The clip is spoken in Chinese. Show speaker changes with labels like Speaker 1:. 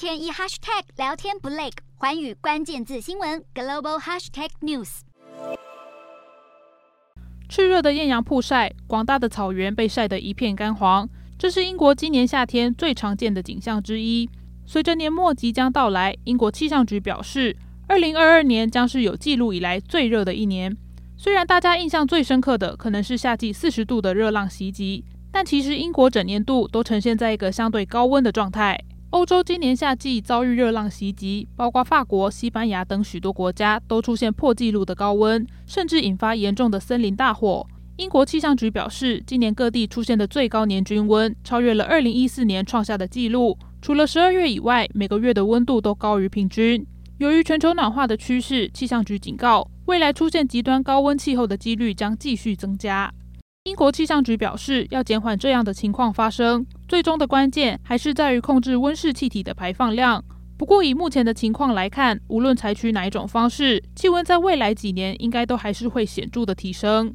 Speaker 1: 天一 hashtag 聊天不累，寰宇关键字新闻 global hashtag news。
Speaker 2: 炽热的艳阳曝晒，广大的草原被晒得一片干黄，这是英国今年夏天最常见的景象之一。随着年末即将到来，英国气象局表示，二零二二年将是有记录以来最热的一年。虽然大家印象最深刻的可能是夏季四十度的热浪袭击，但其实英国整年度都呈现在一个相对高温的状态。欧洲今年夏季遭遇热浪袭击，包括法国、西班牙等许多国家都出现破纪录的高温，甚至引发严重的森林大火。英国气象局表示，今年各地出现的最高年均温超越了二零一四年创下的纪录。除了十二月以外，每个月的温度都高于平均。由于全球暖化的趋势，气象局警告，未来出现极端高温气候的几率将继续增加。英国气象局表示，要减缓这样的情况发生，最终的关键还是在于控制温室气体的排放量。不过，以目前的情况来看，无论采取哪一种方式，气温在未来几年应该都还是会显著的提升。